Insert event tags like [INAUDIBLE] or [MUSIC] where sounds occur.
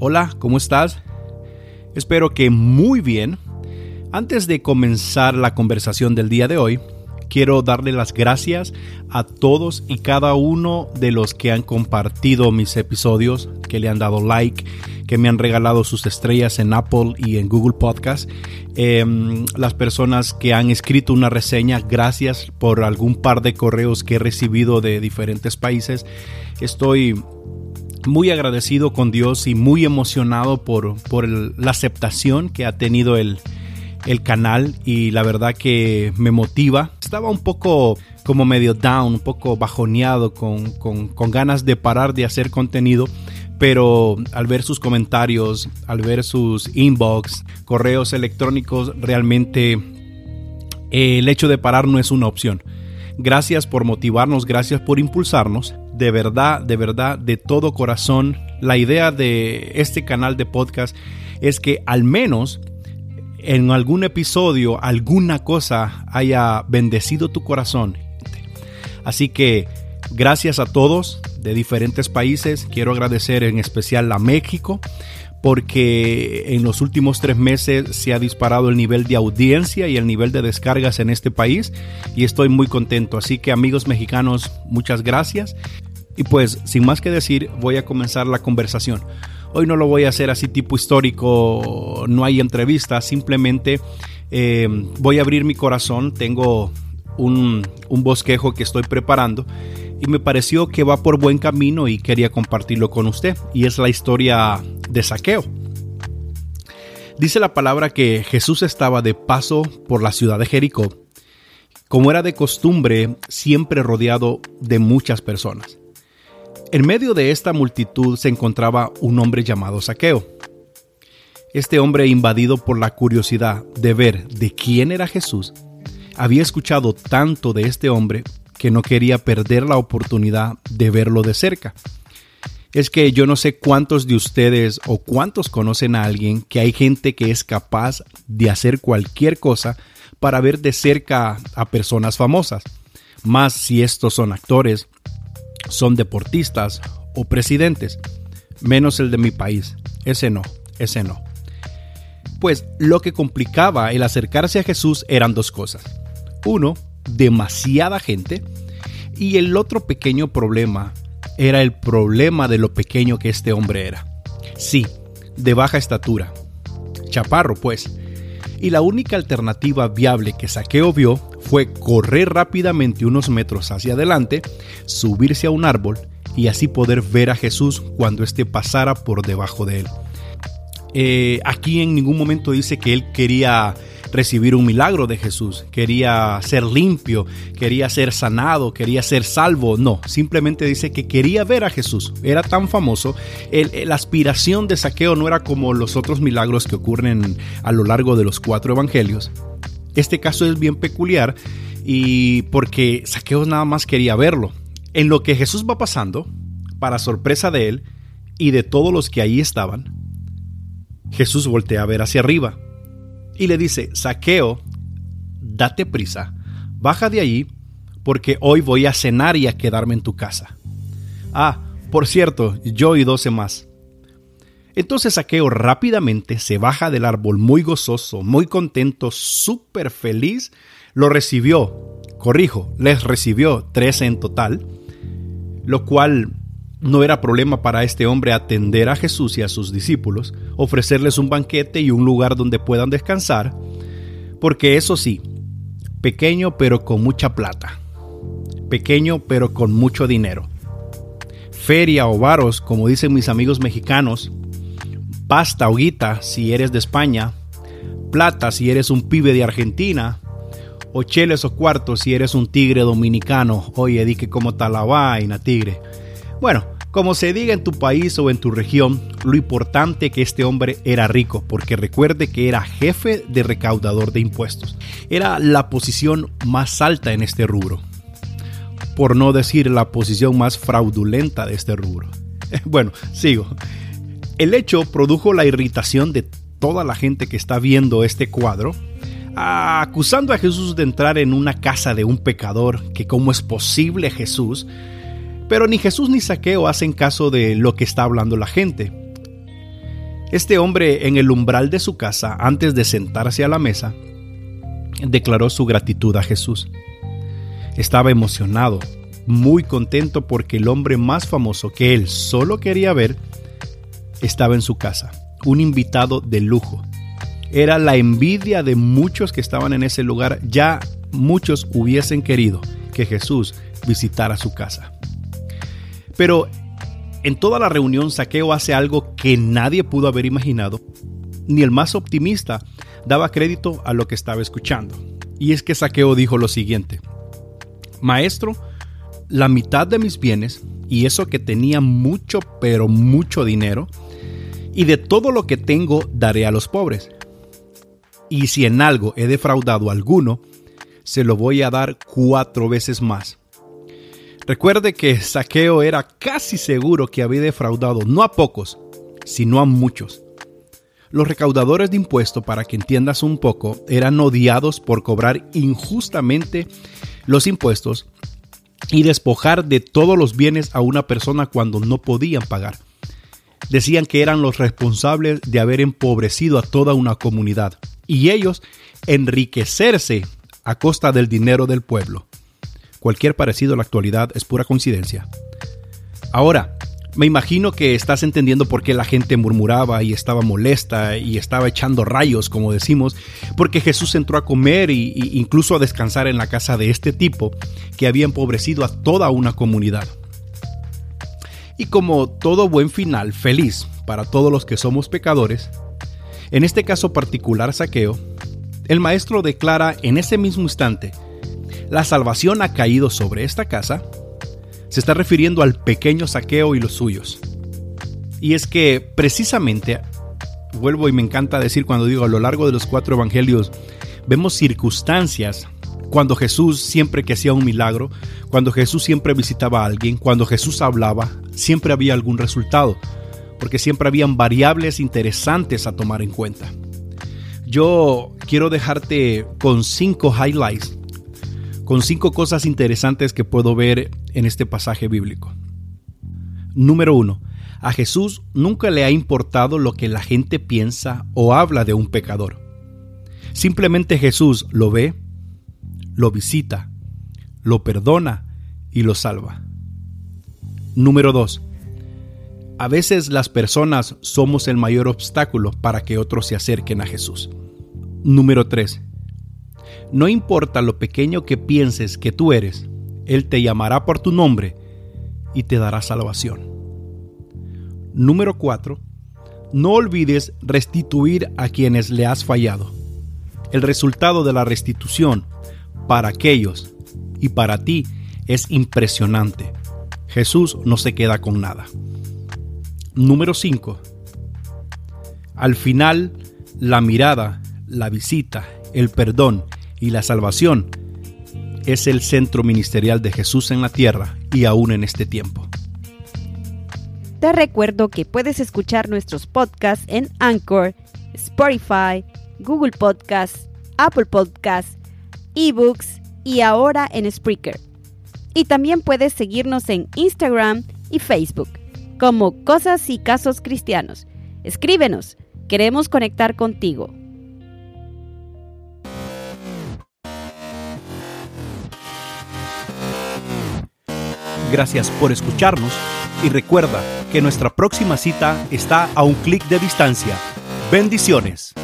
Hola, ¿cómo estás? Espero que muy bien. Antes de comenzar la conversación del día de hoy, quiero darle las gracias a todos y cada uno de los que han compartido mis episodios, que le han dado like, que me han regalado sus estrellas en Apple y en Google Podcast. Em, las personas que han escrito una reseña, gracias por algún par de correos que he recibido de diferentes países. Estoy muy agradecido con Dios y muy emocionado por, por la aceptación que ha tenido el, el canal y la verdad que me motiva. Estaba un poco como medio down, un poco bajoneado, con, con, ganas de parar de hacer contenido. Pero al ver sus comentarios, al ver sus inbox, correos electrónicos, realmente el hecho de parar no es una opción. Gracias por motivarnos, gracias por impulsarnos. De verdad, de verdad, de todo corazón, la idea de este canal de podcast es que al menos en algún episodio alguna cosa haya bendecido tu corazón. Así que gracias a todos de diferentes países. Quiero agradecer en especial a México porque en los últimos tres meses se ha disparado el nivel de audiencia y el nivel de descargas en este país y estoy muy contento. Así que amigos mexicanos, muchas gracias. Y pues sin más que decir, voy a comenzar la conversación. Hoy no lo voy a hacer así tipo histórico, no hay entrevista, simplemente eh, voy a abrir mi corazón, tengo un, un bosquejo que estoy preparando y me pareció que va por buen camino y quería compartirlo con usted. Y es la historia de saqueo. Dice la palabra que Jesús estaba de paso por la ciudad de Jericó. Como era de costumbre, siempre rodeado de muchas personas. En medio de esta multitud se encontraba un hombre llamado Saqueo. Este hombre, invadido por la curiosidad de ver de quién era Jesús, había escuchado tanto de este hombre que no quería perder la oportunidad de verlo de cerca. Es que yo no sé cuántos de ustedes o cuántos conocen a alguien que hay gente que es capaz de hacer cualquier cosa para ver de cerca a personas famosas. Más si estos son actores, son deportistas o presidentes, menos el de mi país. Ese no, ese no. Pues lo que complicaba el acercarse a Jesús eran dos cosas. Uno, demasiada gente. Y el otro pequeño problema era el problema de lo pequeño que este hombre era. Sí, de baja estatura. Chaparro, pues. Y la única alternativa viable que Saqueo vio fue correr rápidamente unos metros hacia adelante, subirse a un árbol y así poder ver a Jesús cuando éste pasara por debajo de él. Eh, aquí en ningún momento dice que él quería recibir un milagro de Jesús, quería ser limpio, quería ser sanado, quería ser salvo. No, simplemente dice que quería ver a Jesús. Era tan famoso. la aspiración de saqueo no era como los otros milagros que ocurren a lo largo de los cuatro evangelios. Este caso es bien peculiar y porque Saqueo nada más quería verlo. En lo que Jesús va pasando, para sorpresa de él y de todos los que ahí estaban, Jesús voltea a ver hacia arriba y le dice, Saqueo, date prisa, baja de allí, porque hoy voy a cenar y a quedarme en tu casa. Ah, por cierto, yo y doce más. Entonces Saqueo rápidamente se baja del árbol muy gozoso, muy contento, súper feliz. Lo recibió, corrijo, les recibió trece en total, lo cual no era problema para este hombre atender a Jesús y a sus discípulos, ofrecerles un banquete y un lugar donde puedan descansar, porque eso sí, pequeño pero con mucha plata, pequeño pero con mucho dinero. Feria o varos, como dicen mis amigos mexicanos, pasta o guita si eres de España, plata si eres un pibe de Argentina, o cheles o cuartos si eres un tigre dominicano. Oye, di que como está la vaina, tigre. Bueno, como se diga en tu país o en tu región, lo importante que este hombre era rico, porque recuerde que era jefe de recaudador de impuestos. Era la posición más alta en este rubro, por no decir la posición más fraudulenta de este rubro. [LAUGHS] Bueno, sigo. El hecho produjo la irritación de toda la gente que está viendo este cuadro, acusando a Jesús de entrar en una casa de un pecador, que cómo es posible Jesús pero ni Jesús ni Saqueo hacen caso de lo que está hablando la gente. Este hombre en el umbral de su casa, antes de sentarse a la mesa, declaró su gratitud a Jesús. Estaba emocionado, muy contento porque el hombre más famoso que él solo quería ver estaba en su casa, un invitado de lujo. Era la envidia de muchos que estaban en ese lugar, ya muchos hubiesen querido que Jesús visitara su casa. Pero en toda la reunión Saqueo hace algo que nadie pudo haber imaginado, ni el más optimista daba crédito a lo que estaba escuchando. Y es que Saqueo dijo lo siguiente, Maestro, la mitad de mis bienes, y eso que tenía mucho, pero mucho dinero, y de todo lo que tengo daré a los pobres. Y si en algo he defraudado a alguno, se lo voy a dar cuatro veces más. Recuerde que Saqueo era casi seguro que había defraudado no a pocos, sino a muchos. Los recaudadores de impuestos, para que entiendas un poco, eran odiados por cobrar injustamente los impuestos y despojar de todos los bienes a una persona cuando no podían pagar. Decían que eran los responsables de haber empobrecido a toda una comunidad y ellos enriquecerse a costa del dinero del pueblo. Cualquier parecido a la actualidad es pura coincidencia. Ahora, me imagino que estás entendiendo por qué la gente murmuraba y estaba molesta y estaba echando rayos, como decimos, porque Jesús entró a comer e incluso a descansar en la casa de este tipo que había empobrecido a toda una comunidad. Y como todo buen final feliz para todos los que somos pecadores, en este caso particular saqueo, el maestro declara en ese mismo instante la salvación ha caído sobre esta casa, se está refiriendo al pequeño saqueo y los suyos. Y es que precisamente, vuelvo y me encanta decir cuando digo a lo largo de los cuatro evangelios, vemos circunstancias cuando Jesús siempre que hacía un milagro, cuando Jesús siempre visitaba a alguien, cuando Jesús hablaba, siempre había algún resultado, porque siempre habían variables interesantes a tomar en cuenta. Yo quiero dejarte con cinco highlights con cinco cosas interesantes que puedo ver en este pasaje bíblico. Número uno, a Jesús nunca le ha importado lo que la gente piensa o habla de un pecador. Simplemente Jesús lo ve, lo visita, lo perdona y lo salva. Número 2. A veces las personas somos el mayor obstáculo para que otros se acerquen a Jesús. Número 3. No importa lo pequeño que pienses que tú eres, Él te llamará por tu nombre y te dará salvación. Número 4. No olvides restituir a quienes le has fallado. El resultado de la restitución para aquellos y para ti es impresionante. Jesús no se queda con nada. Número 5. Al final, la mirada, la visita, el perdón y la salvación es el centro ministerial de Jesús en la tierra y aún en este tiempo. Te recuerdo que puedes escuchar nuestros podcasts en Anchor, Spotify, Google Podcasts, Apple Podcasts, eBooks y ahora en Spreaker. Y también puedes seguirnos en Instagram y Facebook como Cosas y Casos Cristianos. Escríbenos, queremos conectar contigo. Gracias por escucharnos y recuerda que nuestra próxima cita está a un clic de distancia. Bendiciones.